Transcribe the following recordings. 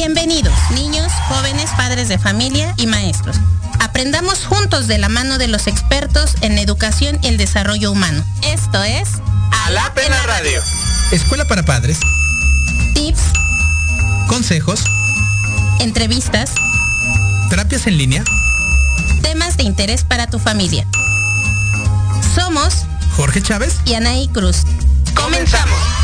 Bienvenidos, niños, jóvenes, padres de familia y maestros. Aprendamos juntos de la mano de los expertos en educación y el desarrollo humano. Esto es Alapena Radio. Escuela para padres. Tips. Consejos. Entrevistas. Terapias en línea. Temas de interés para tu familia. Somos Jorge Chávez y Anaí Cruz. Comenzamos.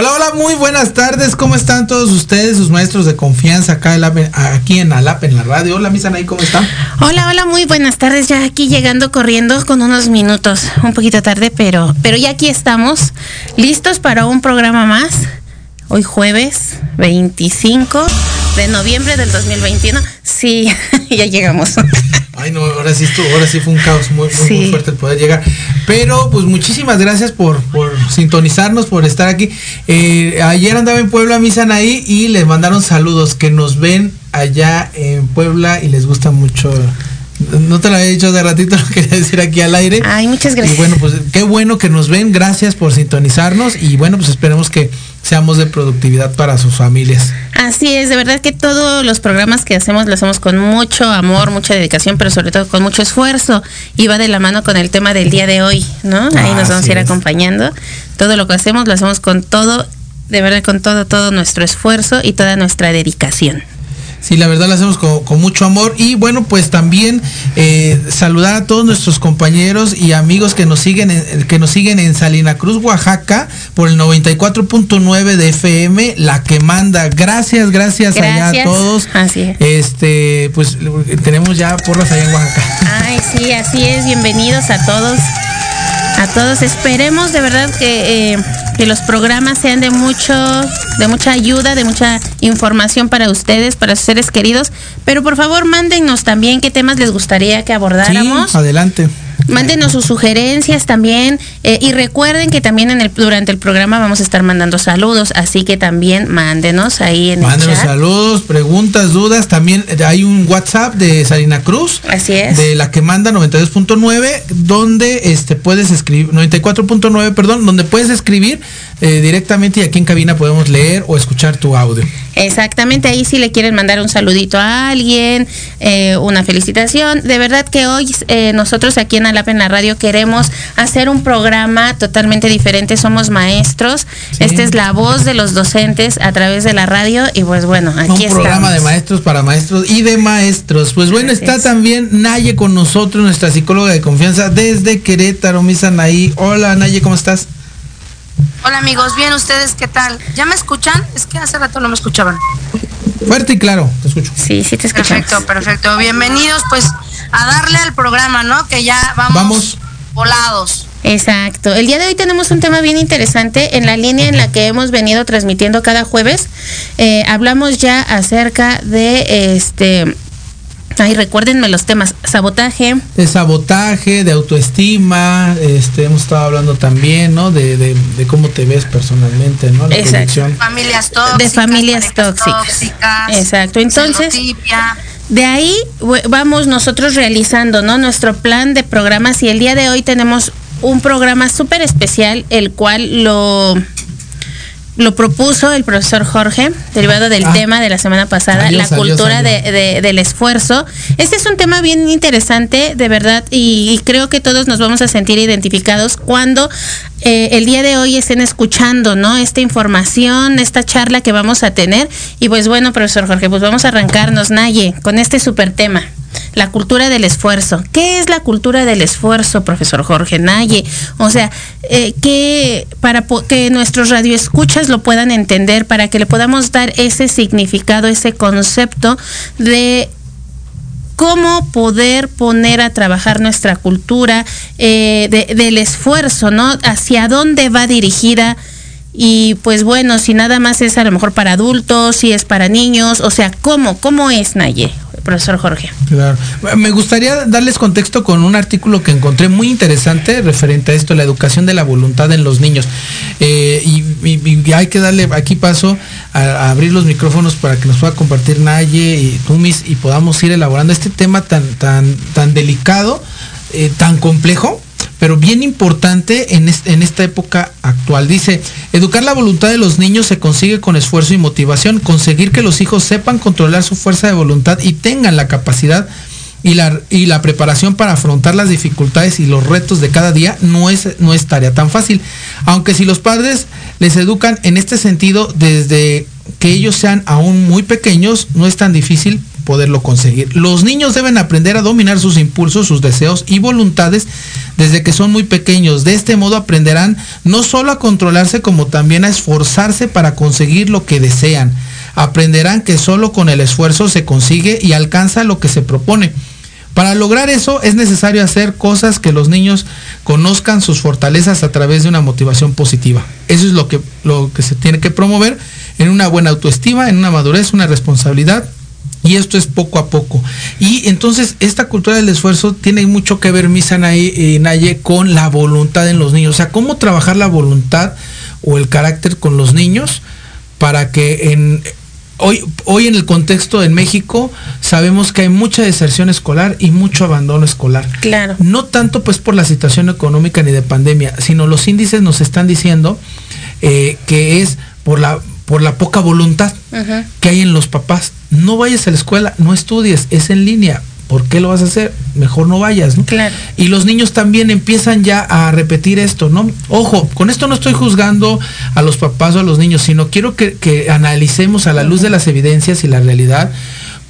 Hola, hola, muy buenas tardes. ¿Cómo están todos ustedes, sus maestros de confianza acá aquí en Alap, en la radio? Hola, Misan, ahí, ¿cómo están? Hola, hola, muy buenas tardes. Ya aquí llegando corriendo con unos minutos, un poquito tarde, pero, pero ya aquí estamos, listos para un programa más. Hoy jueves 25 de noviembre del 2021. Sí, ya llegamos. Ay, no, ahora sí estuvo, ahora sí fue un caos muy, muy, fuerte el poder llegar. Pero pues muchísimas gracias por, por sintonizarnos, por estar aquí. Eh, ayer andaba en Puebla Misan ahí y les mandaron saludos que nos ven allá en Puebla y les gusta mucho no te lo había dicho de ratito, lo quería decir aquí al aire. Ay, muchas gracias. Y bueno, pues qué bueno que nos ven, gracias por sintonizarnos y bueno, pues esperemos que seamos de productividad para sus familias. Así es, de verdad que todos los programas que hacemos lo hacemos con mucho amor, mucha dedicación, pero sobre todo con mucho esfuerzo y va de la mano con el tema del día de hoy, ¿no? Ahí nos vamos a ir acompañando. Todo lo que hacemos lo hacemos con todo, de verdad con todo, todo nuestro esfuerzo y toda nuestra dedicación. Sí, la verdad lo hacemos con, mucho amor. Y bueno, pues también eh, saludar a todos nuestros compañeros y amigos que nos siguen en, que nos siguen en Salina Cruz, Oaxaca, por el 94.9 de FM, la que manda. Gracias, gracias, allá a todos. Así es. Este, pues tenemos ya porras allá en Oaxaca. Ay, sí, así es. Bienvenidos a todos. A todos. Esperemos de verdad que. Eh, que los programas sean de mucho, de mucha ayuda, de mucha información para ustedes, para sus seres queridos. Pero por favor, mándennos también qué temas les gustaría que abordáramos. adelante. Mándenos sus sugerencias también eh, y recuerden que también en el, durante el programa vamos a estar mandando saludos, así que también mándenos ahí en mándenos el chat. saludos, preguntas, dudas. También hay un WhatsApp de Salina Cruz. Así es. De la que manda 92.9, donde este puedes escribir, 94.9, perdón, donde puedes escribir eh, directamente y aquí en cabina podemos leer o escuchar tu audio. Exactamente, ahí si le quieren mandar un saludito a alguien, eh, una felicitación. De verdad que hoy nosotros aquí en Alap en la radio queremos hacer un programa totalmente diferente. Somos maestros. Esta es la voz de los docentes a través de la radio. Y pues bueno, aquí Un programa de maestros para maestros y de maestros. Pues bueno, está también Naye con nosotros, nuestra psicóloga de confianza desde Querétaro, Misa. Hola Naye, ¿cómo estás? Hola amigos, bien, ¿ustedes qué tal? ¿Ya me escuchan? Es que hace rato no me escuchaban. Fuerte y claro, te escucho. Sí, sí te escucho. Perfecto, perfecto. Bienvenidos pues a darle al programa, ¿no? Que ya vamos, volados. Exacto. El día de hoy tenemos un tema bien interesante en la línea en la que hemos venido transmitiendo cada jueves. Eh, hablamos ya acerca de este Ay, recuérdenme los temas, sabotaje. De sabotaje, de autoestima, este, hemos estado hablando también, ¿no? De, de, de cómo te ves personalmente, ¿no? La Exacto. Familias tóxicas. De familias tóxicas. tóxicas. Exacto. Entonces, de ahí vamos nosotros realizando, ¿no? Nuestro plan de programas y el día de hoy tenemos un programa súper especial, el cual lo lo propuso el profesor Jorge, derivado del ah. tema de la semana pasada, la cultura De, del esfuerzo. Este es un tema bien interesante, de verdad, y, creo que todos nos vamos a sentir identificados cuando eh, el día de hoy estén escuchando, ¿no? Esta información, esta charla que vamos a tener. Y pues bueno, profesor Jorge, pues vamos a arrancarnos, Naye, con este super tema. La cultura del esfuerzo. ¿Qué es la cultura del esfuerzo, profesor Jorge Naye? O sea, eh, que para que nuestros radioescuchas lo puedan entender, para que le podamos dar ese significado, ese concepto de cómo poder poner a trabajar nuestra cultura eh, del esfuerzo, ¿no? Hacia dónde va dirigida. Y pues bueno, si nada más es a lo mejor para adultos, si es para niños, o sea, ¿cómo? ¿Cómo es, Naye? Profesor Jorge. Claro. Me gustaría darles contexto con un artículo que encontré muy interesante referente a esto, la educación de la voluntad en los niños. Eh, y, hay que darle aquí paso a, abrir los micrófonos para que nos pueda compartir Naye y Tumis y podamos ir elaborando este tema tan, tan, tan delicado, eh, tan complejo pero bien importante en, esta época actual. Dice, educar la voluntad de los niños se consigue con esfuerzo y motivación, conseguir que los hijos sepan controlar su fuerza de voluntad y tengan la capacidad y la, preparación para afrontar las dificultades y los retos de cada día no es tarea tan fácil. Aunque si los padres les educan en este sentido desde que ellos sean aún muy pequeños, no es tan difícil poderlo conseguir. Los niños deben aprender a dominar sus impulsos, sus deseos y voluntades desde que son muy pequeños. De este modo aprenderán no solo a controlarse, como también a esforzarse para conseguir lo que desean. Aprenderán que solo con el esfuerzo se consigue y alcanza lo que se propone. Para lograr eso es necesario hacer cosas que los niños conozcan sus fortalezas a través de una motivación positiva. Eso es lo que, lo que se tiene que promover en una buena autoestima, en una madurez, una responsabilidad y esto es poco a poco. Y entonces esta cultura del esfuerzo tiene mucho que ver, Misa y Naye, con la voluntad en los niños. O sea, cómo trabajar la voluntad o el carácter con los niños para que en, hoy, hoy en el contexto en México sabemos que hay mucha deserción escolar y mucho abandono escolar. Claro. No tanto pues por la situación económica ni de pandemia, sino los índices nos están diciendo eh, que es por la por la poca voluntad que hay en los papás. No vayas a la escuela, no estudies, es en línea. ¿Por qué lo vas a hacer? Mejor no vayas, Claro. Y los niños también empiezan ya a repetir esto, ¿no? Ojo, con esto no estoy juzgando a los papás o a los niños, sino quiero que, analicemos a la luz de las evidencias y la realidad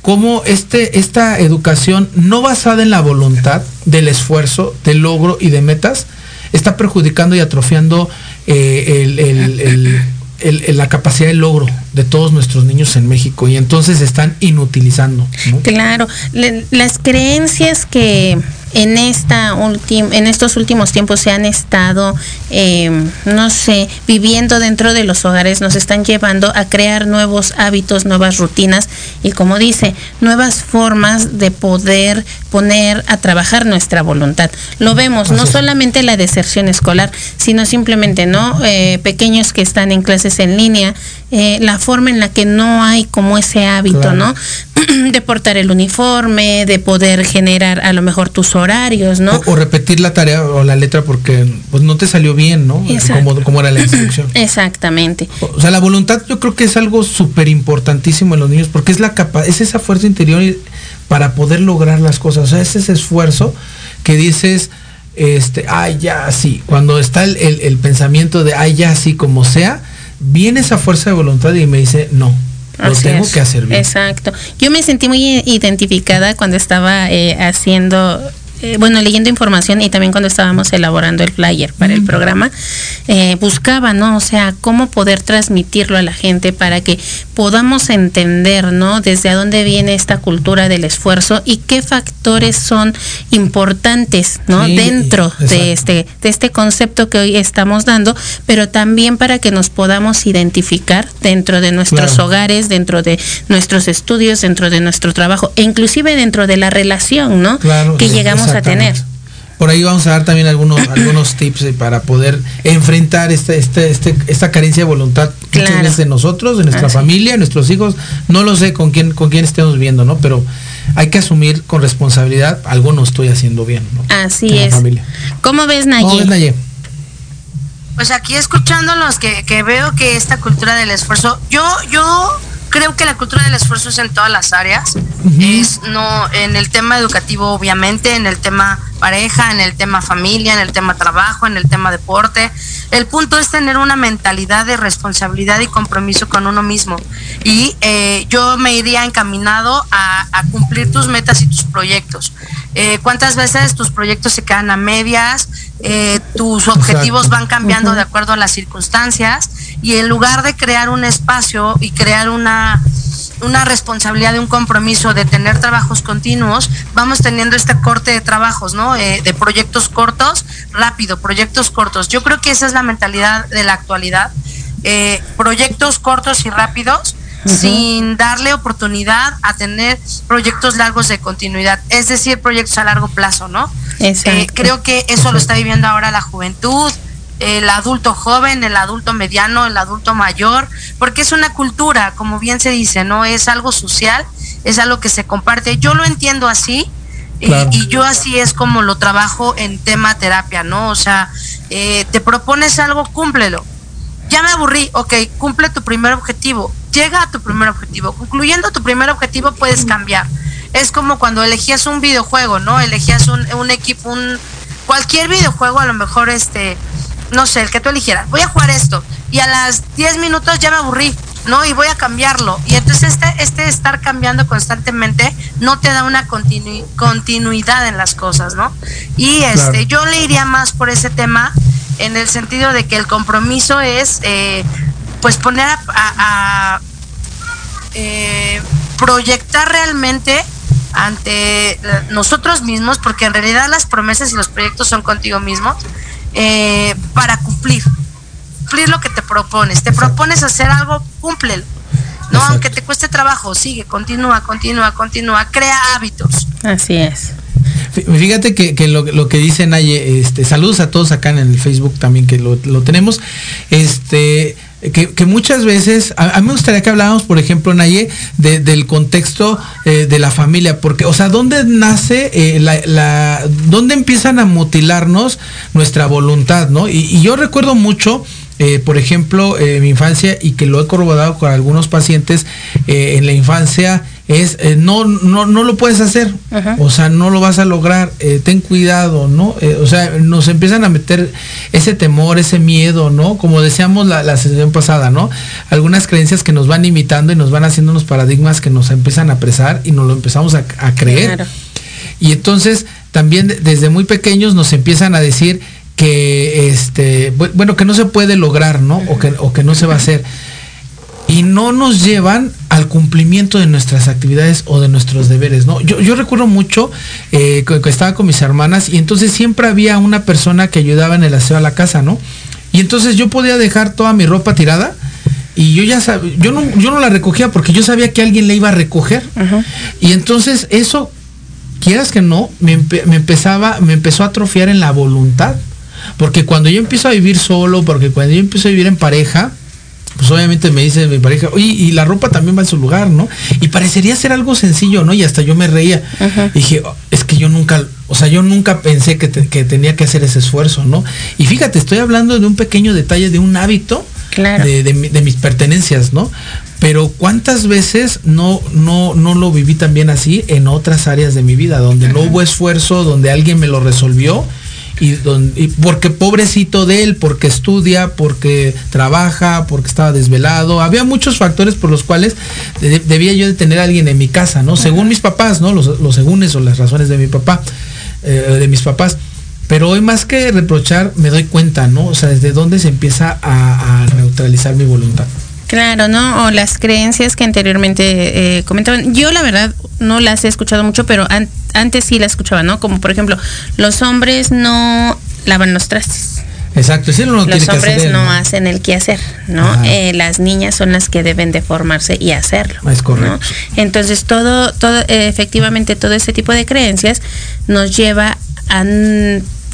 cómo este, esta educación no basada en la voluntad, del esfuerzo, del logro y de metas, está perjudicando y atrofiando eh, el la capacidad de logro de todos nuestros niños en México y entonces están inutilizando. Claro, las creencias que en esta en estos últimos tiempos se han estado em, no sé viviendo dentro de los hogares nos están llevando a crear nuevos hábitos nuevas rutinas y como dice nuevas formas de poder poner a trabajar nuestra voluntad. Lo vemos no solamente la deserción escolar sino simplemente no eh, pequeños que están en clases en línea eh, la forma en la que no hay como ese hábito, ¿no? de portar el uniforme, de poder generar a lo mejor tus horarios, ¿no? O, repetir la tarea o la letra porque pues no te salió bien, ¿no? Como, como, era la instrucción. Exactamente. O sea, la voluntad yo creo que es algo súper importantísimo en los niños porque es la capa es esa fuerza interior para poder lograr las cosas. O sea, es ese esfuerzo que dices, este, ay, ya sí. Cuando está el, el pensamiento de, ay, ya sí, como sea, viene esa fuerza de voluntad y me dice, no, lo tengo que hacer bien. Exacto. Yo me sentí muy identificada cuando estaba eh, haciendo eh, bueno, leyendo información y también cuando estábamos elaborando el flyer para el programa, eh, buscaba, ¿no? O sea, cómo poder transmitirlo a la gente para que podamos entender, ¿no? Desde a dónde viene esta cultura del esfuerzo y qué factores son importantes, ¿no? Dentro de este, de este concepto que hoy estamos dando, pero también para que nos podamos identificar dentro de nuestros hogares, dentro de nuestros estudios, dentro de nuestro trabajo, e inclusive dentro de la relación, ¿no? que llegamos a tener. Por ahí vamos a dar también algunos, algunos tips para poder enfrentar este, este, este, esta carencia de voluntad muchas de nosotros, de nuestra familia, de nuestros hijos. No lo sé con quién, con quién estemos viendo, ¿no? Pero hay que asumir con responsabilidad algo no estoy haciendo bien, Así es. ¿Cómo ves, Naye? Pues aquí escuchándolos que, que veo que esta cultura del esfuerzo, yo, yo creo que la cultura del esfuerzo es en todas las áreas. Es no en el tema educativo, obviamente, en el tema pareja, en el tema familia, en el tema trabajo, en el tema deporte. El punto es tener una mentalidad de responsabilidad y compromiso con uno mismo. Y eh, yo me iría encaminado a, cumplir tus metas y tus proyectos. Eh, ¿Cuántas veces tus proyectos se quedan a medias? Eh, tus objetivos van cambiando de acuerdo a las circunstancias y en lugar de crear un espacio y crear una, una responsabilidad de un compromiso de tener trabajos continuos, vamos teniendo este corte de trabajos, ¿no? Eh, de proyectos cortos, rápido, proyectos cortos. Yo creo que esa es la mentalidad de la actualidad. Eh, proyectos cortos y rápidos sin darle oportunidad a tener proyectos largos de continuidad, es decir, proyectos a largo plazo, ¿no? Eh, creo que eso lo está viviendo ahora la juventud, el adulto joven, el adulto mediano, el adulto mayor, porque es una cultura, como bien se dice, ¿no? Es algo social, es algo que se comparte. Yo lo entiendo así. Y, yo así es como lo trabajo en tema terapia, ¿no? O sea, eh, te propones algo, cúmplelo. Ya me aburrí, ok, cumple tu primer objetivo, llega a tu primer objetivo. Concluyendo tu primer objetivo puedes cambiar. Es como cuando elegías un videojuego, ¿no? Elegías un, un equipo, un cualquier videojuego, a lo mejor este no sé, el que tú eligieras, voy a jugar esto y a las 10 minutos ya me aburrí, ¿no? Y voy a cambiarlo. Y entonces este, este estar cambiando constantemente no te da una continuidad en las cosas, ¿no? Y este, yo le iría más por ese tema en el sentido de que el compromiso es, eh, pues, poner a, eh, proyectar realmente ante nosotros mismos, porque en realidad las promesas y los proyectos son contigo mismo, eh, para cumplir, cumplir lo que te propones. Te propones hacer algo, cúmplelo. No, aunque te cueste trabajo, sigue, continúa, continúa, continúa, crea hábitos. Así es. Fíjate que, lo, que dice Naye, este, saludos a todos acá en el Facebook también que lo, lo tenemos. Este, que, muchas veces, a, mí me gustaría que habláramos, por ejemplo, Naye, del contexto eh, de la familia, porque, o sea, ¿dónde nace eh, la, dónde empiezan a mutilarnos nuestra voluntad, ¿no? Y, yo recuerdo mucho, eh, por ejemplo, mi infancia, y que lo he corroborado con algunos pacientes, en la infancia, es eh, no, no, no lo puedes hacer, o sea, no lo vas a lograr, eh, ten cuidado, ¿no? Eh, o sea, nos empiezan a meter ese temor, ese miedo, ¿no? Como decíamos la, la, sesión pasada, ¿no? Algunas creencias que nos van imitando y nos van haciendo unos paradigmas que nos empiezan a apresar y nos lo empezamos a, creer. Y entonces también desde muy pequeños nos empiezan a decir que este bueno que no se puede lograr no o que, o que no se va a hacer y no nos llevan al cumplimiento de nuestras actividades o de nuestros deberes, ¿no? Yo, yo recuerdo mucho eh, que, estaba con mis hermanas y entonces siempre había una persona que ayudaba en el aseo a la casa, ¿no? Y entonces yo podía dejar toda mi ropa tirada y yo ya sabía, yo no, yo no la recogía porque yo sabía que alguien la iba a recoger. Y entonces eso, quieras que no, me, me, empezaba, me empezó a atrofiar en la voluntad. Porque cuando yo empiezo a vivir solo, porque cuando yo empiezo a vivir en pareja, pues obviamente me dice mi pareja, oye, y la ropa también va en su lugar, ¿no? Y parecería ser algo sencillo, ¿no? Y hasta yo me reía. dije, oh, es que yo nunca, o sea, yo nunca pensé que, tenía que hacer ese esfuerzo, ¿no? Y fíjate, estoy hablando de un pequeño detalle, de un hábito de, mis pertenencias, ¿no? Pero cuántas veces no, no, no lo viví también así en otras áreas de mi vida, donde no hubo esfuerzo, donde alguien me lo resolvió y, porque pobrecito de él, porque estudia, porque trabaja, porque estaba desvelado. Había muchos factores por los cuales debía yo de tener a alguien en mi casa, ¿no? Según mis papás, ¿no? Los, los segúnes o las razones de mi papá, eh, de mis papás. Pero hoy más que reprochar, me doy cuenta, ¿no? O sea, desde dónde se empieza a, neutralizar mi voluntad. Claro, ¿no? O las creencias que anteriormente eh, comentaban. Yo la verdad no las he escuchado mucho, pero antes antes sí la escuchaba, ¿no? Como por ejemplo, los hombres no lavan los trastes. Exacto, sí, no los hombres no, hacen el quehacer, ¿no? Eh, las niñas son las que deben de formarse y hacerlo. Es correcto. Entonces todo, todo, efectivamente todo ese tipo de creencias nos lleva a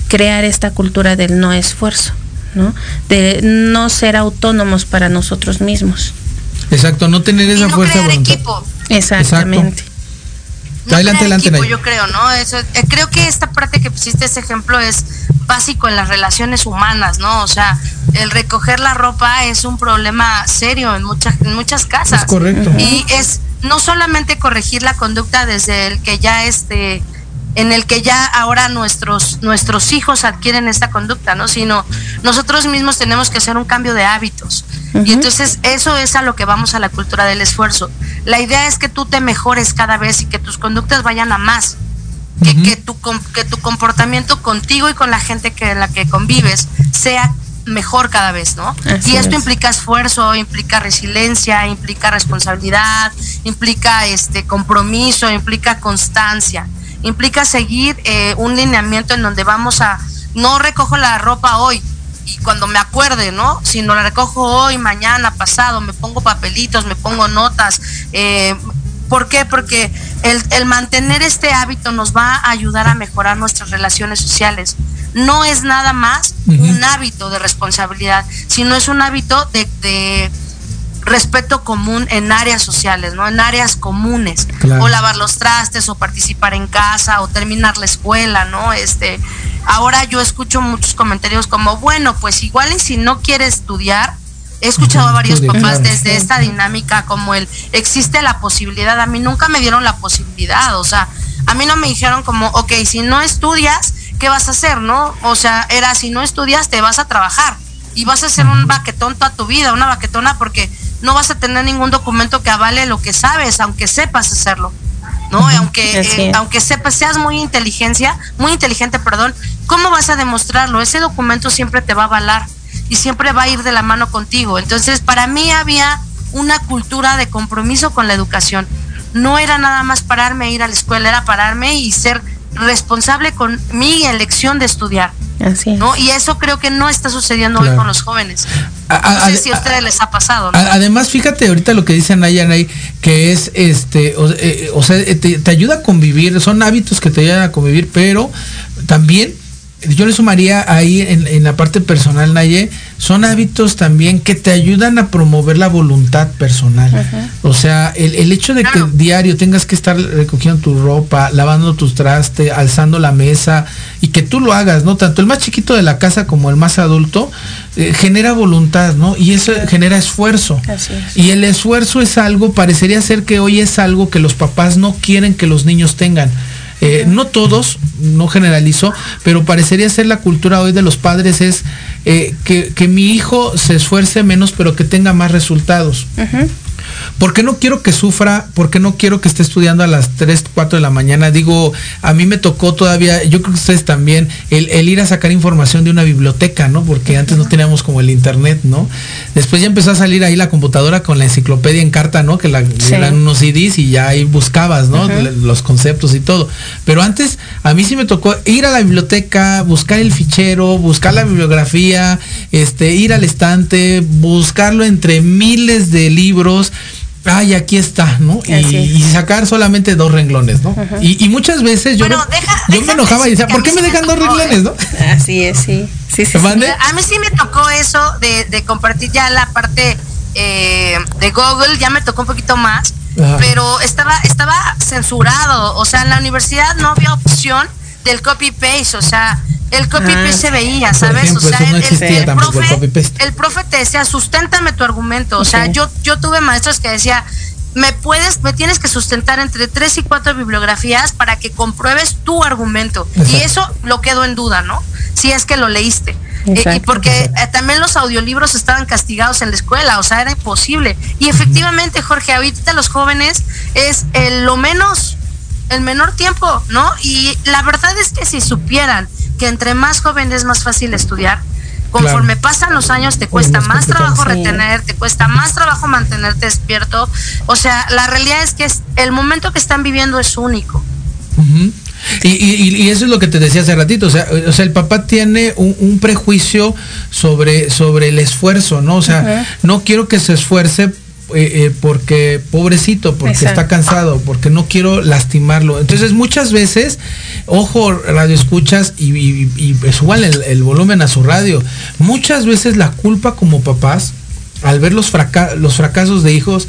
crear esta cultura del no esfuerzo, ¿no? De no ser autónomos para nosotros mismos. Exacto, no tener esa fuerza de equipo. Exactamente adelante, adelante, yo creo, ¿no? Eso, eh, creo que esta parte que pusiste ese ejemplo es básico en las relaciones humanas, ¿no? O sea, el recoger la ropa es un problema serio en muchas en muchas casas. Es correcto. Y es no solamente corregir la conducta desde el que ya este en el que ya ahora nuestros nuestros hijos adquieren esta conducta, ¿no? Sino nosotros mismos tenemos que hacer un cambio de hábitos. Y entonces eso es a lo que vamos a la cultura del esfuerzo. La idea es que tú te mejores cada vez y que tus conductas vayan a más. Que, que, tu, que tu comportamiento contigo y con la gente que la que convives sea mejor cada vez, ¿no? y esto implica esfuerzo, implica resiliencia, implica responsabilidad, implica este compromiso, implica constancia, implica seguir eh, un lineamiento en donde vamos a no recojo la ropa hoy, y cuando me acuerde, ¿no? Si no la recojo hoy, mañana, pasado, me pongo papelitos, me pongo notas. Eh, ¿Por qué? Porque el, mantener este hábito nos va a ayudar a mejorar nuestras relaciones sociales. No es nada más un hábito de responsabilidad, sino es un hábito de, respeto común en áreas sociales, ¿no? En áreas comunes. O lavar los trastes, o participar en casa, o terminar la escuela, ¿no? Este, ahora yo escucho muchos comentarios como, bueno, pues igual y si no quiere estudiar, he escuchado a varios papás desde esta dinámica como el existe la posibilidad, a mí nunca me dieron la posibilidad, o sea, a mí no me dijeron como, ok, si no estudias, ¿qué vas a hacer, no? O sea, era si no estudias, te vas a trabajar y vas a ser un baquetón toda tu vida, una baquetona porque no vas a tener ningún documento que avale lo que sabes, aunque sepas hacerlo. ¿no? Aunque, eh, aunque sepas, seas muy inteligencia, muy inteligente, perdón, ¿cómo vas a demostrarlo? Ese documento siempre te va a avalar y siempre va a ir de la mano contigo. Entonces, para mí había una cultura de compromiso con la educación. No era nada más pararme a ir a la escuela, era pararme y ser responsable con mi elección de estudiar. Así ¿no? Y eso creo que no está sucediendo hoy con los jóvenes. No sé si a ustedes les ha pasado. Además, fíjate ahorita lo que dice Naya que es este, o, eh, sea, te, te, ayuda a convivir, son hábitos que te ayudan a convivir, pero también yo le sumaría ahí en, la parte personal, Naye, son hábitos también que te ayudan a promover la voluntad personal. O sea, el, hecho de que diario tengas que estar recogiendo tu ropa, lavando tus trastes, alzando la mesa y que tú lo hagas, ¿no? Tanto el más chiquito de la casa como el más adulto, eh, genera voluntad, ¿no? Y eso genera esfuerzo. Y el esfuerzo es algo, parecería ser que hoy es algo que los papás no quieren que los niños tengan. Eh, no todos, no generalizo, pero parecería ser la cultura hoy de los padres es eh, que, mi hijo se esfuerce menos, pero que tenga más resultados. Porque no quiero que sufra, porque no quiero que esté estudiando a las 3, 4 de la mañana. Digo, a mí me tocó todavía, yo creo que ustedes también, el, ir a sacar información de una biblioteca, ¿no? Porque antes no teníamos como el internet, ¿no? Después ya empezó a salir ahí la computadora con la enciclopedia en carta, ¿no? Que la eran unos CDs y ya ahí buscabas, ¿no? Los conceptos y todo. Pero antes, a mí sí me tocó ir a la biblioteca, buscar el fichero, buscar la bibliografía, este, ir al estante, buscarlo entre miles de libros ay, aquí está, ¿no? Y, sacar solamente dos renglones, ¿no? y, muchas veces yo, yo me enojaba y decía, ¿por qué me dejan dos renglones, no? Así es, sí. sí, sí, A mí sí me tocó eso de, compartir ya la parte eh, de Google, ya me tocó un poquito más, pero estaba, estaba censurado, o sea, en la universidad no había opción del copy-paste, o sea, el copy paste ah, se veía, ¿sabes? o sea, el, profe, te decía, susténtame tu argumento. O sea, yo, yo tuve maestros que decía, me puedes, me tienes que sustentar entre tres y cuatro bibliografías para que compruebes tu argumento. Y eso lo quedó en duda, ¿no? Si es que lo leíste. Eh, y porque eh, también los audiolibros estaban castigados en la escuela, o sea, era imposible. Y efectivamente, Jorge, ahorita los jóvenes es lo menos, el menor tiempo, ¿no? Y la verdad es que si supieran que entre más joven es más fácil estudiar. Conforme pasan los años te cuesta más, trabajo retener, te cuesta más trabajo mantenerte despierto. O sea, la realidad es que es, el momento que están viviendo es único. y, eso es lo que te decía hace ratito, o sea, o sea el papá tiene un, prejuicio sobre, sobre el esfuerzo, ¿no? O sea, no quiero que se esfuerce eh, eh, porque pobrecito, porque está cansado, porque no quiero lastimarlo. Entonces muchas veces, ojo, radio escuchas y, y, suban el, volumen a su radio. Muchas veces la culpa como papás, al ver los, los fracasos de hijos,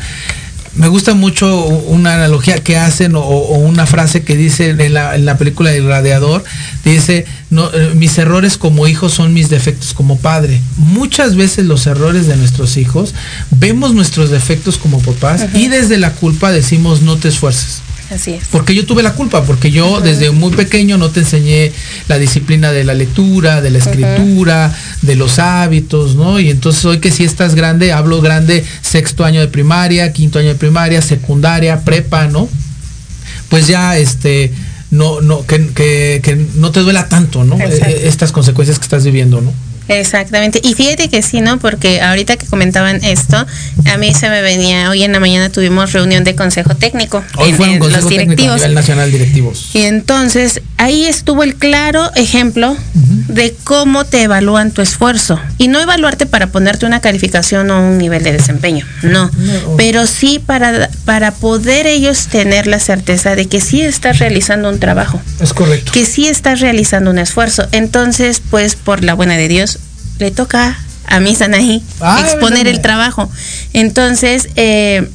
me gusta mucho una analogía que hacen o, una frase que dice en la, película del radiador, dice, no, eh, mis errores como hijo son mis defectos como padre. Muchas veces los errores de nuestros hijos, vemos nuestros defectos como papás y desde la culpa decimos no te esfuerces. Así es. Porque yo tuve la culpa, porque yo desde muy pequeño no te enseñé la disciplina de la lectura, de la escritura, de los hábitos, ¿no? Y entonces hoy que si estás grande, hablo grande, sexto año de primaria, quinto año de primaria, secundaria, prepa, ¿no? Pues ya este no, no, que, no te duela tanto, ¿no? E, e, estas consecuencias que estás viviendo, ¿no? Exactamente. Y fíjate que sí, ¿no? Porque ahorita que comentaban esto, a mí se me venía, hoy en la mañana tuvimos reunión de consejo técnico. Hoy en, los directivos. Técnico nacional directivos. Y entonces ahí estuvo el claro ejemplo de cómo te evalúan tu esfuerzo. Y no evaluarte para ponerte una calificación o un nivel de desempeño, no. Pero sí para, para poder ellos tener la certeza de que sí estás realizando un trabajo. Es correcto. Que sí estás realizando un esfuerzo. Entonces, pues por la buena de Dios, le toca a mi Sanaí ah, exponer el trabajo. Entonces, eh,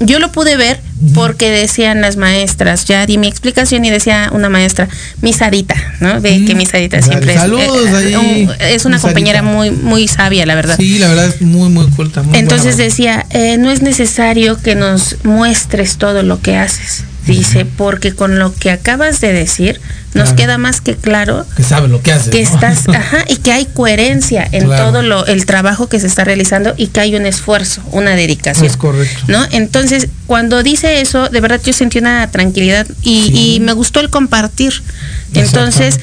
yo lo pude ver porque decían las maestras, ya di mi explicación y decía una maestra, mi Sarita, ¿no? Ve que mi Sarita siempre es, eh, es una compañera muy muy sabia, la verdad. Sí, la verdad es muy muy culta. Entonces decía, eh, no es necesario que nos muestres todo lo que haces. Dice, porque con lo que acabas de decir, nos queda más que claro que sabe lo que hace que estás ajá y que hay coherencia en todo lo el trabajo que se está realizando y que hay un esfuerzo una dedicación es correcto. no entonces cuando dice eso de verdad yo sentí una tranquilidad y, me gustó el compartir. Entonces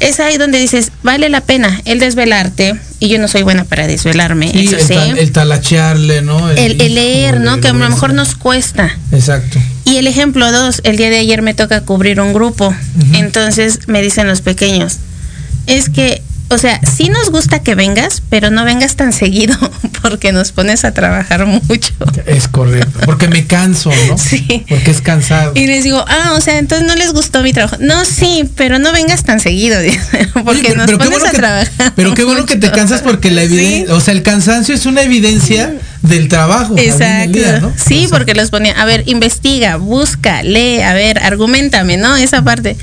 es ahí donde dices vale la pena el desvelarte y yo no soy buena para desvelarme eso el, sí. el talachearle no el, leer no que a lo mejor nos cuesta. Exacto y el ejemplo dos el día de ayer me toca cubrir un grupo. Entonces entonces me dicen los pequeños, es que, o sea, sí nos gusta que vengas, pero no vengas tan seguido porque nos pones a trabajar mucho. Es correcto, porque me canso, ¿no? Sí. Porque es cansado. Y les digo, ah, o sea, entonces no les gustó mi trabajo. No, sí, pero no vengas tan seguido, porque nos pones a trabajar. Pero qué bueno que te cansas porque la evidencia, o sea, el cansancio es una evidencia del trabajo. Exacto. Sí, porque los ponía, a ver, investiga, busca, lee, a ver, argumentame, ¿no? Esa parte.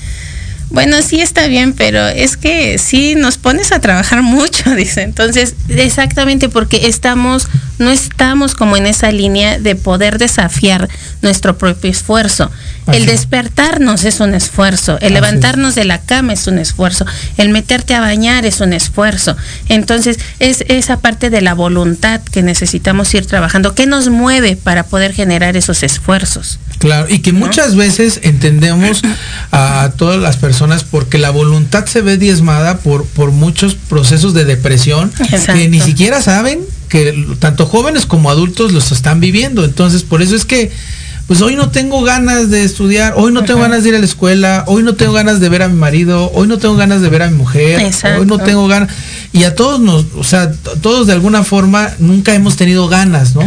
Bueno, sí está bien, pero es que sí nos pones a trabajar mucho, dice. Entonces, exactamente porque estamos, no estamos como en esa línea de poder desafiar nuestro propio esfuerzo. El despertarnos es un esfuerzo, el levantarnos de la cama es un esfuerzo, el meterte a bañar es un esfuerzo. Entonces, es esa parte de la voluntad que necesitamos ir trabajando, que nos mueve para poder generar esos esfuerzos. Claro, y que muchas veces entendemos a, todas las personas porque la voluntad se ve diezmada por, por muchos procesos de depresión que ni siquiera saben que tanto jóvenes como adultos los están viviendo. Entonces, por eso es que pues hoy no tengo ganas de estudiar, hoy no tengo ganas de ir a la escuela, hoy no tengo ganas de ver a mi marido, hoy no tengo ganas de ver a mi mujer, hoy no tengo ganas. Y a todos nos, o sea, todos de alguna forma nunca hemos tenido ganas, ¿no?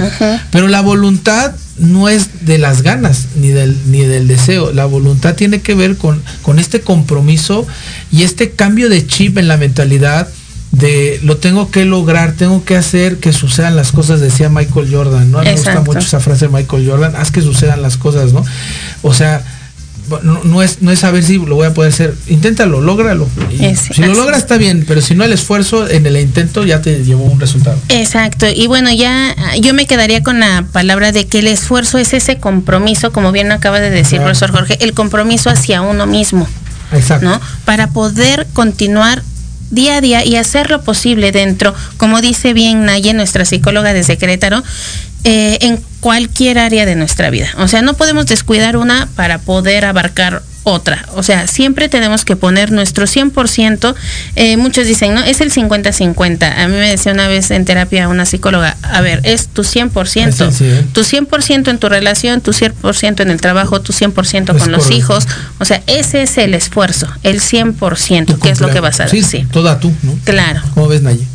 Pero la voluntad no es de las ganas ni del, ni del deseo. La voluntad tiene que ver con, con este compromiso y este cambio de chip en la mentalidad de lo tengo que lograr, tengo que hacer que sucedan las cosas, decía Michael Jordan, ¿no? Me gusta mucho esa frase de Michael Jordan, haz que sucedan las cosas, ¿no? O sea, no, es, no es saber si lo voy a poder hacer, inténtalo, lógralo. si lo logras está bien, pero si no el esfuerzo en el intento ya te llevó un resultado. Exacto, y bueno, ya yo me quedaría con la palabra de que el esfuerzo es ese compromiso, como bien acaba de decir el profesor Jorge, el compromiso hacia uno mismo. Exacto. ¿no? Para poder continuar día a día y hacer lo posible dentro, como dice bien Naye, nuestra psicóloga desde Querétaro, eh, en cualquier área de nuestra vida. O sea, no podemos descuidar una para poder abarcar otra. O sea, siempre tenemos que poner nuestro 100%. Eh, muchos dicen, ¿no? Es el 50-50. A mí me decía una vez en terapia una psicóloga, a ver, es tu 100%. Tu 100% en tu relación, tu 100% en el trabajo, tu 100% con los hijos. O sea, ese es el esfuerzo, el 100%, que es lo que vas a decir. Sí, toda tú, ¿no? Claro. ¿Cómo ves, Naye?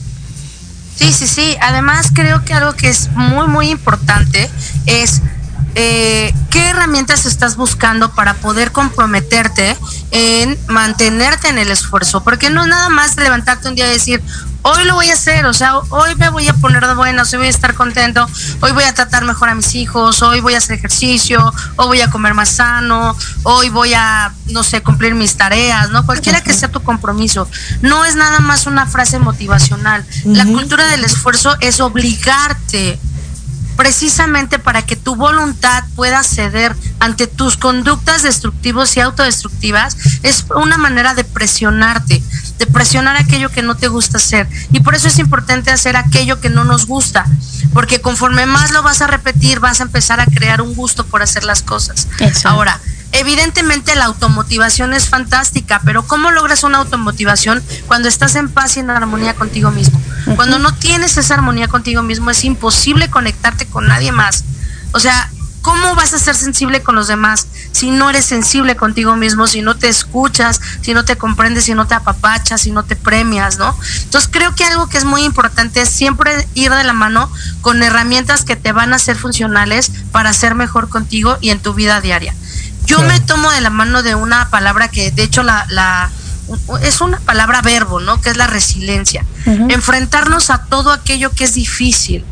Sí, sí, sí. Además, creo que algo que es muy, muy importante es eh, qué herramientas estás buscando para poder comprometerte en mantenerte en el esfuerzo, porque no es nada más levantarte un día y decir, hoy lo voy a hacer, o sea, hoy me voy a poner de buenas, hoy voy a estar contento, hoy voy a tratar mejor a mis hijos, hoy voy a hacer ejercicio, hoy voy a comer más sano, hoy voy a, no sé, cumplir mis tareas, ¿no? Cualquiera que sea tu compromiso. No es nada más una frase motivacional. La cultura del esfuerzo es obligarte precisamente para que tu voluntad pueda ceder ante tus conductas destructivas y autodestructivas, es una manera de presionarte, de presionar aquello que no te gusta hacer. Y por eso es importante hacer aquello que no nos gusta, porque conforme más lo vas a repetir, vas a empezar a crear un gusto por hacer las cosas. Ahora, Evidentemente la automotivación es fantástica, pero ¿cómo logras una automotivación cuando estás en paz y en armonía contigo mismo? Cuando no tienes esa armonía contigo mismo es imposible conectarte con nadie más. O sea, ¿cómo vas a ser sensible con los demás si no eres sensible contigo mismo, si no te escuchas, si no te comprendes, si no te apapachas, si no te premias, ¿no? Entonces creo que algo que es muy importante es siempre ir de la mano con herramientas que te van a ser funcionales para ser mejor contigo y en tu vida diaria. Yo me tomo de la mano de una palabra que de hecho la, la es una palabra verbo, ¿no? Que es la resiliencia. Enfrentarnos a todo aquello que es difícil.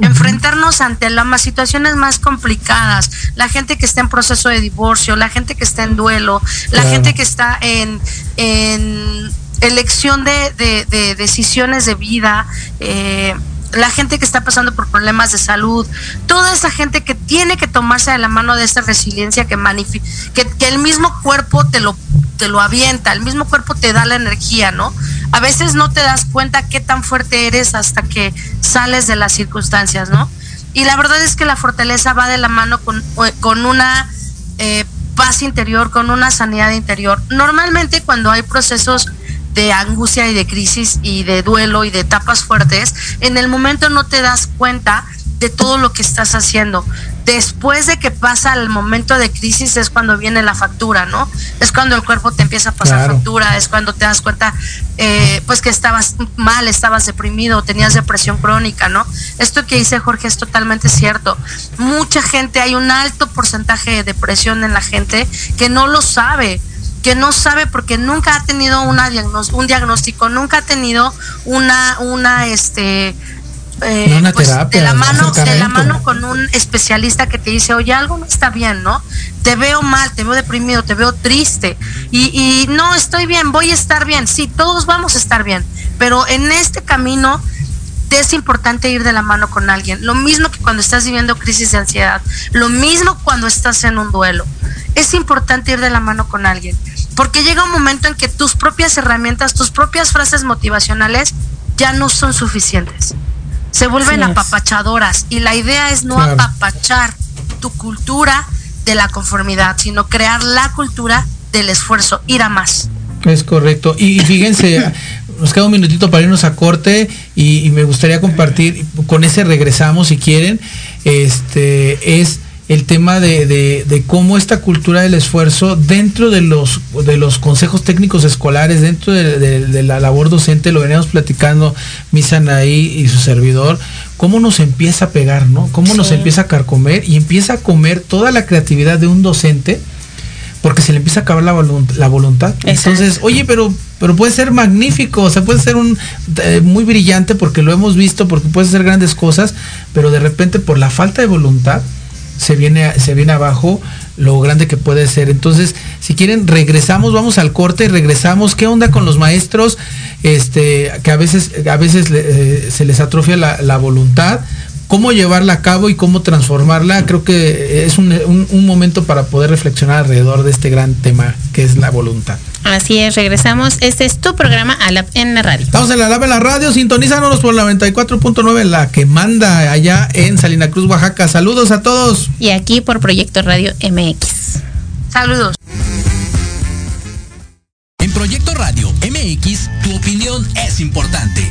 Enfrentarnos ante las situaciones más complicadas, la gente que está en proceso de divorcio, la gente que está en duelo, la gente que está en, en elección de, de, de decisiones de vida, eh, la gente que está pasando por problemas de salud, toda esa gente que tiene que tomarse de la mano de esta resiliencia que, que, que el mismo cuerpo te lo, te lo avienta, el mismo cuerpo te da la energía, ¿no? A veces no te das cuenta qué tan fuerte eres hasta que sales de las circunstancias, ¿no? Y la verdad es que la fortaleza va de la mano con, con una eh, paz interior, con una sanidad interior. Normalmente cuando hay procesos de angustia y de crisis y de duelo y de etapas fuertes, en el momento no te das cuenta de todo lo que estás haciendo. Después de que pasa el momento de crisis es cuando viene la factura, ¿no? Es cuando el cuerpo te empieza a pasar factura, es cuando te das cuenta, eh, pues que estabas mal, estabas deprimido, tenías depresión crónica, ¿no? Esto que dice Jorge es totalmente cierto. Mucha gente, hay un alto porcentaje de depresión en la gente que no lo sabe que no sabe porque nunca ha tenido una un diagnóstico, nunca ha tenido una, una, este, eh, una pues, terapia, de la mano, de la mano con un especialista que te dice, oye, algo no está bien, ¿no? Te veo mal, te veo deprimido, te veo triste y, y no estoy bien, voy a estar bien. Sí, todos vamos a estar bien, pero en este camino es importante ir de la mano con alguien. Lo mismo que cuando estás viviendo crisis de ansiedad, lo mismo cuando estás en un duelo. Es importante ir de la mano con alguien. Porque llega un momento en que tus propias herramientas, tus propias frases motivacionales ya no son suficientes. Se vuelven apapachadoras y la idea es no apapachar tu cultura de la conformidad, sino crear la cultura del esfuerzo, ir a más. Es correcto. Y fíjense, nos queda un minutito para irnos a corte y, me gustaría compartir, con ese regresamos si quieren, este es el tema de, cómo esta cultura del esfuerzo dentro de los, de los consejos técnicos escolares, dentro de, la labor docente, lo veníamos platicando Misanaí y su servidor, cómo nos empieza a pegar, ¿no? Cómo nos empieza a carcomer y empieza a comer toda la creatividad de un docente porque se le empieza a acabar la, la voluntad. Entonces, oye, pero, pero puede ser magnífico, o sea, puede ser un eh, muy brillante porque lo hemos visto, porque puede ser grandes cosas, pero de repente por la falta de voluntad, se viene, se viene abajo lo grande que puede ser. Entonces, si quieren, regresamos, vamos al corte, regresamos. ¿Qué onda con los maestros? Este, que a veces, a veces eh, se les atrofia la, voluntad. Cómo llevarla a cabo y cómo transformarla, creo que es un, un momento para poder reflexionar alrededor de este gran tema que es la voluntad. Así es, regresamos. Este es tu programa Alap en la radio. Estamos en la Alap en la radio, sintonízanos por la 94.9, la que manda allá en Salina Cruz, Oaxaca. Saludos a todos. Y aquí por Proyecto Radio MX. Saludos. Proyecto Radio MX, tu opinión es importante.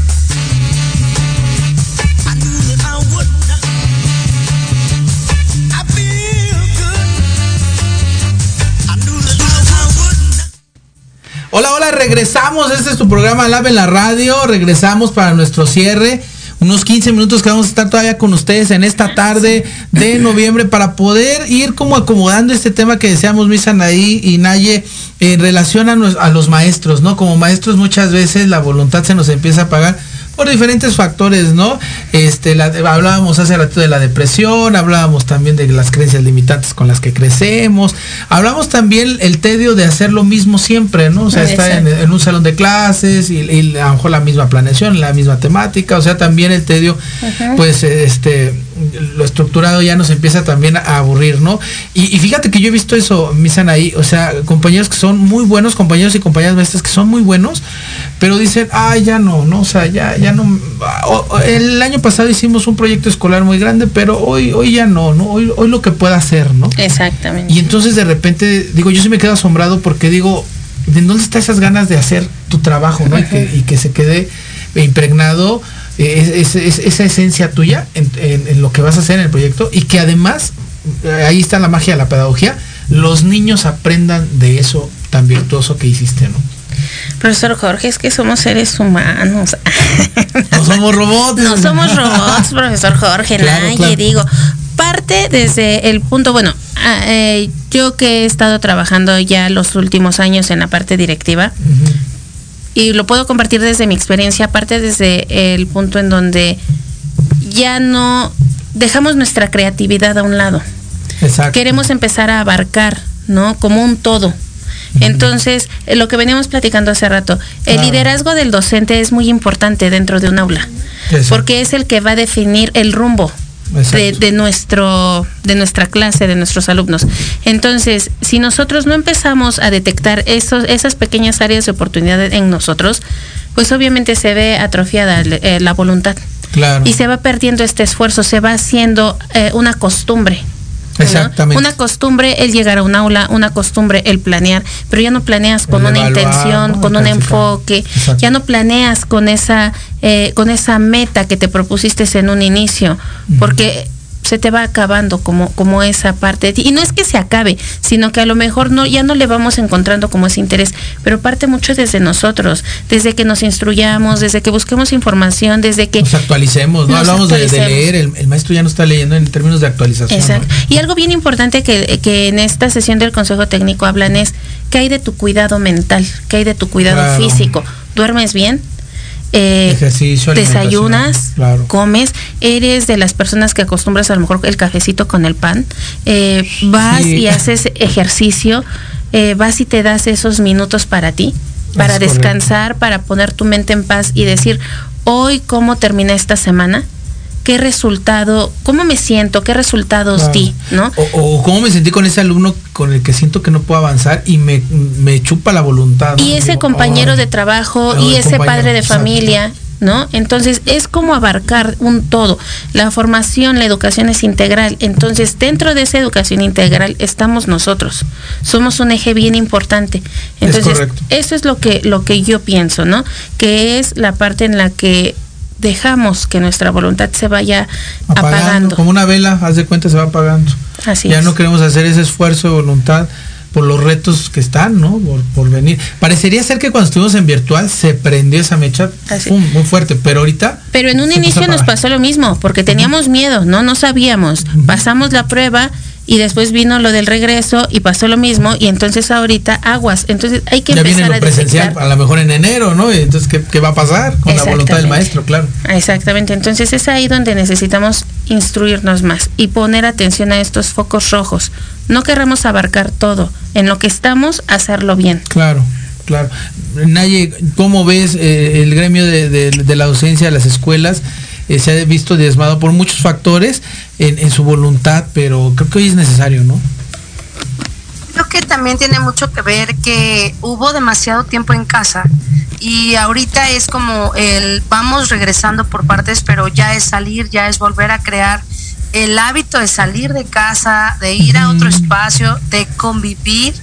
Hola, hola, regresamos. Este es tu programa Lab en la radio. Regresamos para nuestro cierre. Unos 15 minutos que vamos a estar todavía con ustedes en esta tarde de noviembre para poder ir como acomodando este tema que deseamos, Misa Naí y Naye, en relación a, a los maestros, ¿no? Como maestros muchas veces la voluntad se nos empieza a pagar por diferentes factores, ¿no? Este, hablábamos hace rato de la depresión, hablábamos también de las creencias limitantes con las que crecemos, hablamos también el tedio de hacer lo mismo siempre, ¿no? O sea, estar en, un salón de clases y, a lo mejor la misma planeación, la misma temática, o sea, también el tedio, pues, este, lo estructurado ya nos empieza también a aburrir, ¿no? Y, fíjate que yo he visto eso, Misan ahí, o sea, compañeros que son muy buenos, compañeros y compañeras maestras que son muy buenos, pero dicen, ah, ya no, no, o sea, ya, ya no. el año pasado hicimos un proyecto escolar muy grande, pero hoy, hoy ya no, ¿no? Hoy, hoy lo que pueda hacer, ¿no? Exactamente. Y entonces de repente, digo, yo sí me quedo asombrado porque digo, ¿de dónde están esas ganas de hacer tu trabajo, ¿no? y, que, se quede impregnado esa esencia tuya en, lo que vas a hacer en el proyecto y que además, eh, ahí está la magia de la pedagogía, los niños aprendan de eso tan virtuoso que hiciste, ¿no? Profesor Jorge, es que somos seres humanos. No somos robots. No somos robots, profesor Jorge, nadie digo. Parte desde el punto, bueno, ah, eh, yo que he estado trabajando ya los últimos años en la parte directiva, y lo puedo compartir desde mi experiencia, aparte desde el punto en donde ya no dejamos nuestra creatividad a un lado. Exacto. Queremos empezar a abarcar, ¿no? Como un todo. Entonces, eh, lo que veníamos platicando hace rato, el liderazgo del docente es muy importante dentro de un aula, porque es el que va a definir el rumbo de, nuestro, de nuestra clase, de nuestros alumnos. Entonces, si nosotros no empezamos a detectar esos, esas pequeñas áreas de oportunidad en nosotros, pues obviamente se ve atrofiada eh, la voluntad. Y se va perdiendo este esfuerzo, se va haciendo eh, una costumbre. Exactamente. Una costumbre el llegar a un aula, una costumbre el planear, pero ya no planeas con una intención, con un enfoque, ya no planeas con esa, eh, con esa meta que te propusiste en un inicio, porque se te va acabando como, como esa parte de ti. Y no es que se acabe, sino que a lo mejor no, ya no le vamos encontrando como ese interés, pero parte mucho desde nosotros, desde que nos instruyamos, desde que busquemos información, desde que... Nos actualicemos, ¿no? Hablamos de, leer, el, maestro ya no está leyendo en términos de actualización. Exacto. Y algo bien importante que, que, en esta sesión del Consejo Técnico hablan es, ¿qué hay de tu cuidado mental? ¿Qué hay de tu cuidado físico? ¿Duermes bien? Eh, desayunas, comes, eres de las personas que acostumbras a lo mejor el cafecito con el pan, eh, vas y haces ejercicio, eh, vas y te das esos minutos para ti, para descansar, para poner tu mente en paz y decir, hoy cómo termina esta semana, qué resultado, cómo me siento, qué resultados di, ¿no? O, cómo me sentí con ese alumno con el que siento que no puedo avanzar y me, chupa la voluntad. Y ese compañero de trabajo y ese padre de familia. ¿No? Entonces es como abarcar un todo. La formación, la educación es integral. Entonces dentro de esa educación integral estamos nosotros. Somos un eje bien importante. Entonces eso es lo que lo que yo pienso, ¿no? Que es la parte en la que dejamos que nuestra voluntad se vaya apagando. Como una vela, haz de cuenta, se va apagando. Así ya no queremos hacer ese esfuerzo de voluntad por los retos que están, ¿no? Por, venir. Parecería ser que cuando estuvimos en virtual se prendió esa mecha muy fuerte, pero ahorita... Pero en un inicio nos pasó lo mismo, porque teníamos miedo, ¿no? No sabíamos. Pasamos la prueba y después vino lo del regreso y pasó lo mismo y entonces ahorita aguas. Entonces hay que ya viene lo presencial, a lo mejor en enero, ¿no? entonces, ¿qué, va a pasar? Con la voluntad del maestro, claro. Exactamente. Entonces es ahí donde necesitamos instruirnos más y poner atención a estos focos rojos. No queremos abarcar todo. En lo que estamos, hacerlo bien. Claro. Claro. Naye, ¿cómo ves eh, el gremio de, de la docencia de las escuelas? Eh, se ha visto diezmado por muchos factores en, su voluntad, pero creo que hoy es necesario, ¿no? Creo que también tiene mucho que ver que hubo demasiado tiempo en casa y ahorita es como el vamos regresando por partes, pero ya es salir, ya es volver a crear el hábito de salir de casa, de ir a otro espacio, de convivir.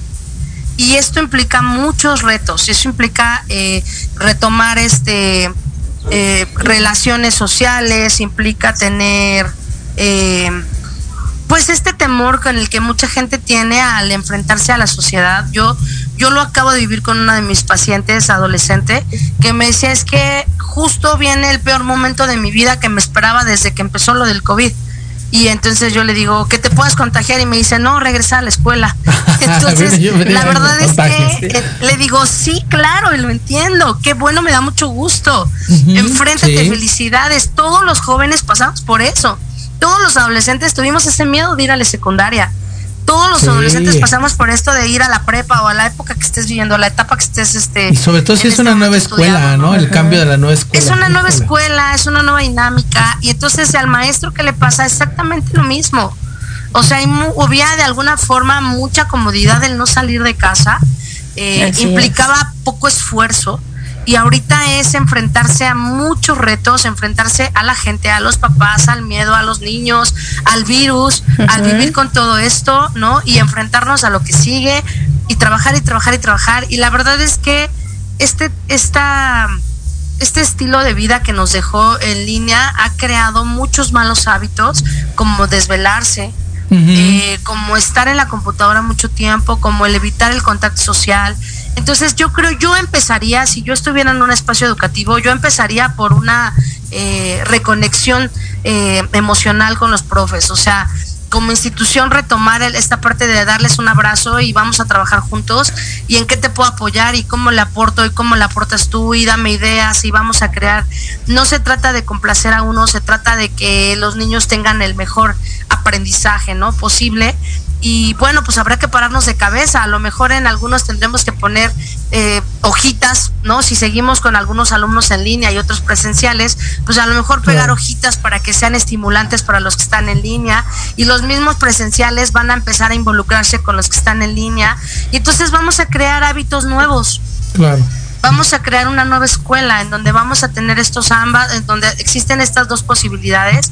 Y esto implica muchos retos, eso implica eh, retomar este eh, relaciones sociales, implica tener eh, pues este temor con el que mucha gente tiene al enfrentarse a la sociedad. Yo yo lo acabo de vivir con una de mis pacientes adolescente que me decía es que justo viene el peor momento de mi vida que me esperaba desde que empezó lo del COVID. Y entonces yo le digo, que te puedas contagiar y me dice, no, regresa a la escuela. Entonces, la verdad es que eh, le digo, sí, claro, y lo entiendo, qué bueno, me da mucho gusto. Enfréntate, felicidades. Todos los jóvenes pasamos por eso. Todos los adolescentes tuvimos ese miedo de ir a la secundaria todos los adolescentes pasamos por esto de ir a la prepa o a la época que estés viviendo, la etapa que estés este y sobre todo si es una nueva escuela, ¿no? El cambio de la nueva escuela. Es una nueva escuela, es una nueva dinámica y entonces al maestro que le pasa exactamente lo mismo. O sea, había de alguna forma mucha comodidad el no salir de casa, eh, implicaba poco esfuerzo y ahorita es enfrentarse a muchos retos, enfrentarse a la gente, a los papás, al miedo, a los niños, al virus, al vivir con todo esto, ¿no? Y enfrentarnos a lo que sigue y trabajar y trabajar y trabajar. Y la verdad es que este, esta, este estilo de vida que nos dejó en línea ha creado muchos malos hábitos, como desvelarse, eh, como estar en la computadora mucho tiempo, como el evitar el contacto social, entonces yo creo, yo empezaría, si yo estuviera en un espacio educativo, yo empezaría por una eh, reconexión eh, emocional con los profes, o sea, como institución retomar esta parte de darles un abrazo y vamos a trabajar juntos y en qué te puedo apoyar y cómo le aporto y cómo le aportas tú y dame ideas y vamos a crear. No se trata de complacer a uno, se trata de que los niños tengan el mejor aprendizaje, ¿no? Posible y bueno, pues habrá que pararnos de cabeza. A lo mejor en algunos tendremos que poner eh, hojitas, ¿no? Si seguimos con algunos alumnos en línea y otros presenciales, pues a lo mejor pegar hojitas para que sean estimulantes para los que están en línea y los mismos presenciales van a empezar a involucrarse con los que están en línea y entonces vamos a crear hábitos nuevos. Claro. Vamos a crear una nueva escuela en donde vamos a tener estos ambas, en donde existen estas dos posibilidades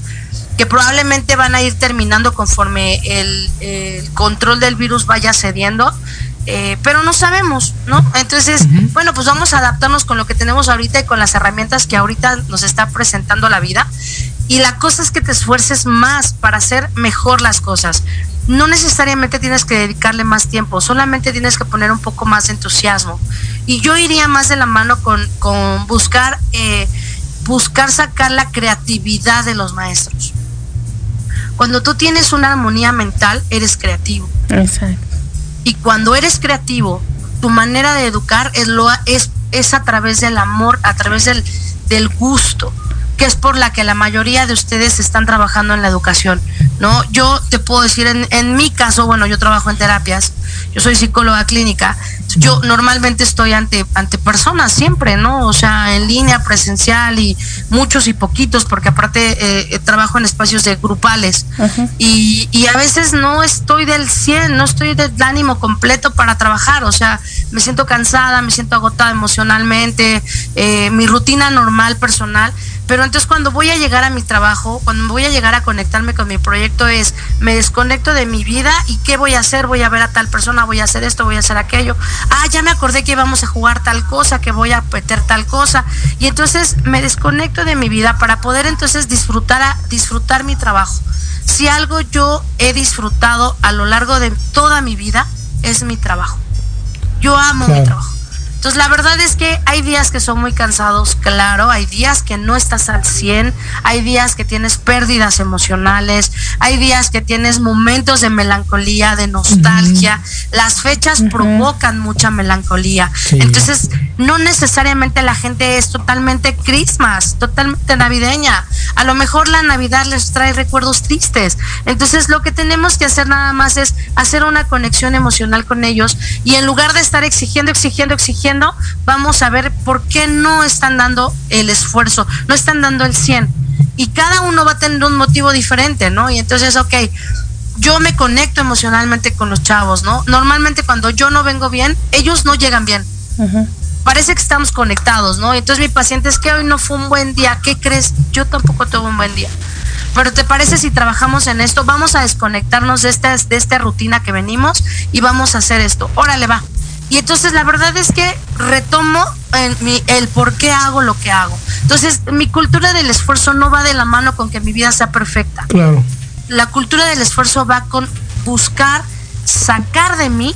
que probablemente van a ir terminando conforme el, control del virus vaya cediendo. Eh, pero no sabemos, ¿no? Entonces, bueno, pues vamos a adaptarnos con lo que tenemos ahorita y con las herramientas que ahorita nos está presentando la vida. Y la cosa es que te esfuerces más para hacer mejor las cosas. No necesariamente tienes que dedicarle más tiempo, solamente tienes que poner un poco más de entusiasmo. Y yo iría más de la mano con, con buscar, eh, buscar sacar la creatividad de los maestros. Cuando tú tienes una armonía mental, eres creativo. Exacto. Y cuando eres creativo, tu manera de educar es, lo, es, es a través del amor, a través del, del gusto que es por la que la mayoría de ustedes están trabajando en la educación, ¿no? Yo te puedo decir, en, en mi caso, bueno, yo trabajo en terapias, yo soy psicóloga clínica, yo normalmente estoy ante, ante personas siempre, ¿no? O sea, en línea, presencial y muchos y poquitos, porque aparte eh, eh, trabajo en espacios de grupales y, y, a veces no estoy del 100, no estoy del ánimo completo para trabajar, o sea, me siento cansada, me siento agotada emocionalmente, eh, mi rutina normal, personal pero entonces cuando voy a llegar a mi trabajo, cuando voy a llegar a conectarme con mi proyecto es, me desconecto de mi vida y qué voy a hacer, voy a ver a tal persona, voy a hacer esto, voy a hacer aquello. Ah, ya me acordé que íbamos a jugar tal cosa, que voy a meter tal cosa. Y entonces me desconecto de mi vida para poder entonces disfrutar, a, disfrutar mi trabajo. Si algo yo he disfrutado a lo largo de toda mi vida es mi trabajo. Yo amo mi trabajo. Entonces, la verdad es que hay días que son muy cansados, claro, hay días que no estás al 100, hay días que tienes pérdidas emocionales, hay días que tienes momentos de melancolía, de nostalgia. Las fechas provocan mucha melancolía. Entonces, no necesariamente la gente es totalmente Christmas, totalmente navideña. A lo mejor la Navidad les trae recuerdos tristes. Entonces, lo que tenemos que hacer nada más es hacer una conexión emocional con ellos y en lugar de estar exigiendo, exigiendo, exigiendo, vamos a ver por qué no están dando el esfuerzo, no están dando el 100. Y cada uno va a tener un motivo diferente, ¿no? Y entonces, ok, yo me conecto emocionalmente con los chavos, ¿no? Normalmente cuando yo no vengo bien, ellos no llegan bien. Parece que estamos conectados, ¿no? Entonces mi paciente es que hoy no fue un buen día. ¿Qué crees? Yo tampoco tuve un buen día. Pero ¿te parece si trabajamos en esto? Vamos a desconectarnos de esta, de esta rutina que venimos y vamos a hacer esto. Órale, va. Y entonces la verdad es que retomo el por qué hago lo que hago. Entonces mi cultura del esfuerzo no va de la mano con que mi vida sea perfecta. Claro. La cultura del esfuerzo va con buscar sacar de mí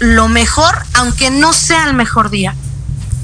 lo mejor, aunque no sea el mejor día.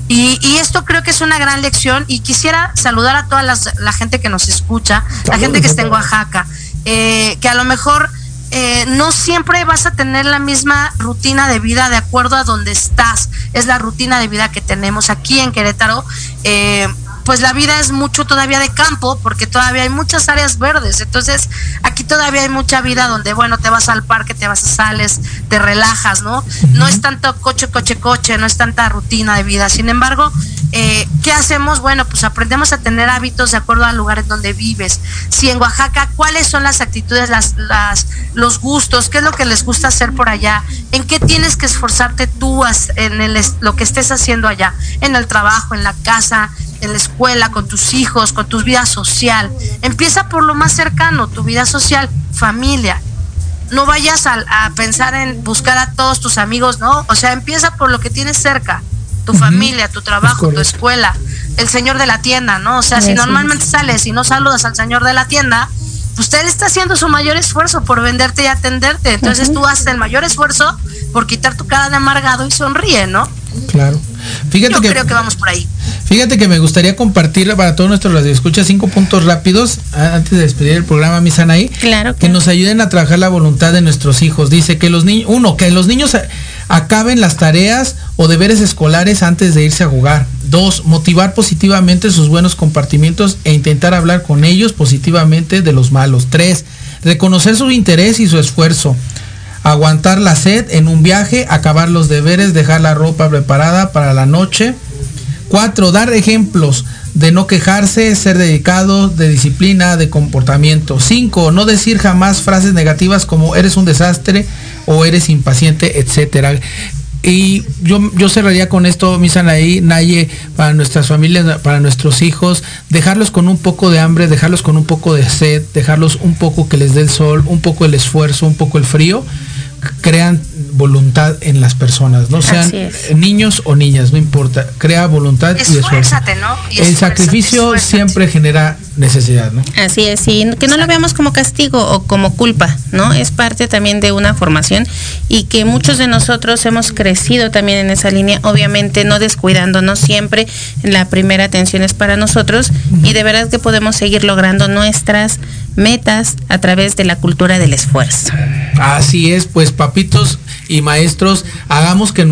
Y, esto creo que es una gran lección y quisiera saludar a toda la gente que nos escucha, la gente que está en Oaxaca, eh, que a lo mejor eh, no siempre vas a tener la misma rutina de vida de acuerdo a donde estás. Es la rutina de vida que tenemos aquí en Querétaro. Eh, pues la vida es mucho todavía de campo porque todavía hay muchas áreas verdes. Entonces, aquí todavía hay mucha vida donde, bueno, te vas al parque, te vas a sales, te relajas, ¿no? No es tanto coche, coche, coche, no es tanta rutina de vida. Sin embargo, eh, ¿qué hacemos? Bueno, pues aprendemos a tener hábitos de acuerdo al lugar en donde vives. Si en Oaxaca, ¿cuáles son las actitudes, las, las, los gustos? ¿Qué es lo que les gusta hacer por allá? ¿En qué tienes que esforzarte tú en el, lo que estés haciendo allá? En el trabajo, en la casa, en la escuela, con tus hijos, con tu vida social. Empieza por lo más cercano, tu vida social, familia. No vayas a, pensar en buscar a todos tus amigos, ¿no? O sea, empieza por lo que tienes cerca, tu familia, tu trabajo, tu escuela, el señor de la tienda, ¿no? O sea, si normalmente sales y no saludas al señor de la tienda, usted está haciendo su mayor esfuerzo por venderte y atenderte. Entonces tú haces el mayor esfuerzo por quitar tu cara de amargado y sonríe, ¿no? Claro. Fíjate Yo que, creo que vamos por ahí. Fíjate que me gustaría compartir para todos nuestros escucha cinco puntos rápidos antes de despedir el programa Misanaí. Claro. Que nos ayuden a trabajar la voluntad de nuestros hijos. Dice que los niños, uno, que los niños acaben las tareas o deberes escolares antes de irse a jugar. Dos, motivar positivamente sus buenos compartimientos e intentar hablar con ellos positivamente de los malos. Tres, reconocer su interés y su esfuerzo aguantar la sed en un viaje, acabar los deberes, dejar la ropa preparada para la noche. Cuatro, dar ejemplos de no quejarse, ser dedicado, de disciplina, de comportamiento. Cinco, no decir jamás frases negativas como eres un desastre o eres impaciente, etcétera. Y yo, yo cerraría con esto, Misanaí, Naye, para nuestras familias, para nuestros hijos, dejarlos con un poco de hambre, dejarlos con un poco de sed, dejarlos un poco que les dé el sol, un poco el esfuerzo, un poco el frío crean voluntad en las personas, no sean niños o niñas, no importa, crea voluntad y esfuerzo. ¿no? el sacrificio siempre genera necesidad, ¿no? Así es, y que no lo veamos como castigo o como culpa, ¿no? Es parte también de una formación y que muchos de nosotros hemos crecido también en esa línea, obviamente no descuidándonos siempre, la primera atención es para nosotros y de verdad que podemos seguir logrando nuestras metas a través de la cultura del esfuerzo. Así es, pues papitos y maestros, hagamos que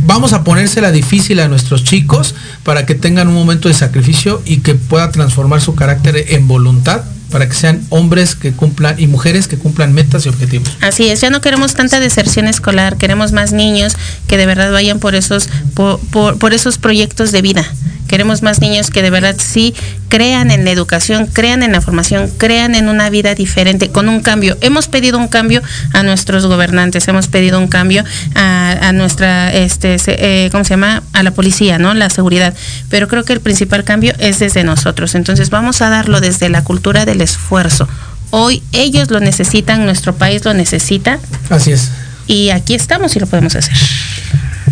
vamos a ponérsela difícil a nuestros chicos para que tengan un momento de sacrificio y que pueda transformar su carácter en voluntad para que sean hombres que cumplan y mujeres que cumplan metas y objetivos. Así es, ya no queremos tanta deserción escolar, queremos más niños que de verdad vayan por esos, por esos proyectos de vida Queremos más niños que de verdad sí crean en la educación, crean en la formación, crean en una vida diferente, con un cambio. Hemos pedido un cambio a nuestros gobernantes, hemos pedido un cambio a, nuestra, este, eh, ¿cómo se llama? A la policía, ¿no? La seguridad. Pero creo que el principal cambio es desde nosotros. Entonces vamos a darlo desde la cultura del esfuerzo. Hoy ellos lo necesitan, nuestro país lo necesita. Así es. Y aquí estamos y lo podemos hacer.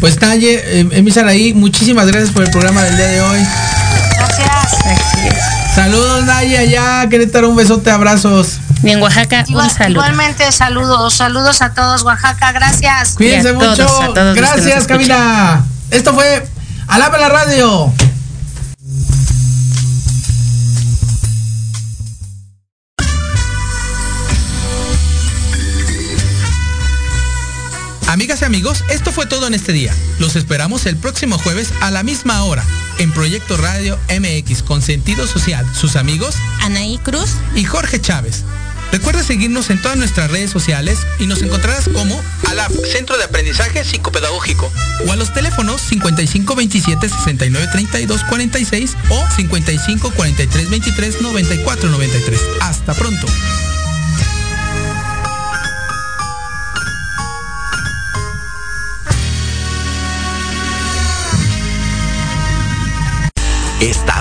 Pues Naye, eh, ahí, muchísimas gracias por el programa del día de hoy. Gracias. Saludos Naye allá, Querétaro, un besote, abrazos. Y en Oaxaca, un saludo. Igualmente, saludos, saludos a todos, Oaxaca, gracias. Cuídense mucho. gracias, Camila. Esto fue Alaba la Radio. Amigas y amigos, esto fue todo en este día. Los esperamos el próximo jueves a la misma hora en Proyecto Radio MX con sentido social. Sus amigos Anaí Cruz y Jorge Chávez. Recuerda seguirnos en todas nuestras redes sociales y nos encontrarás como ALAP, Centro de Aprendizaje Psicopedagógico, o a los teléfonos 5527 6932 46 o 55 43 23 94 93. Hasta pronto.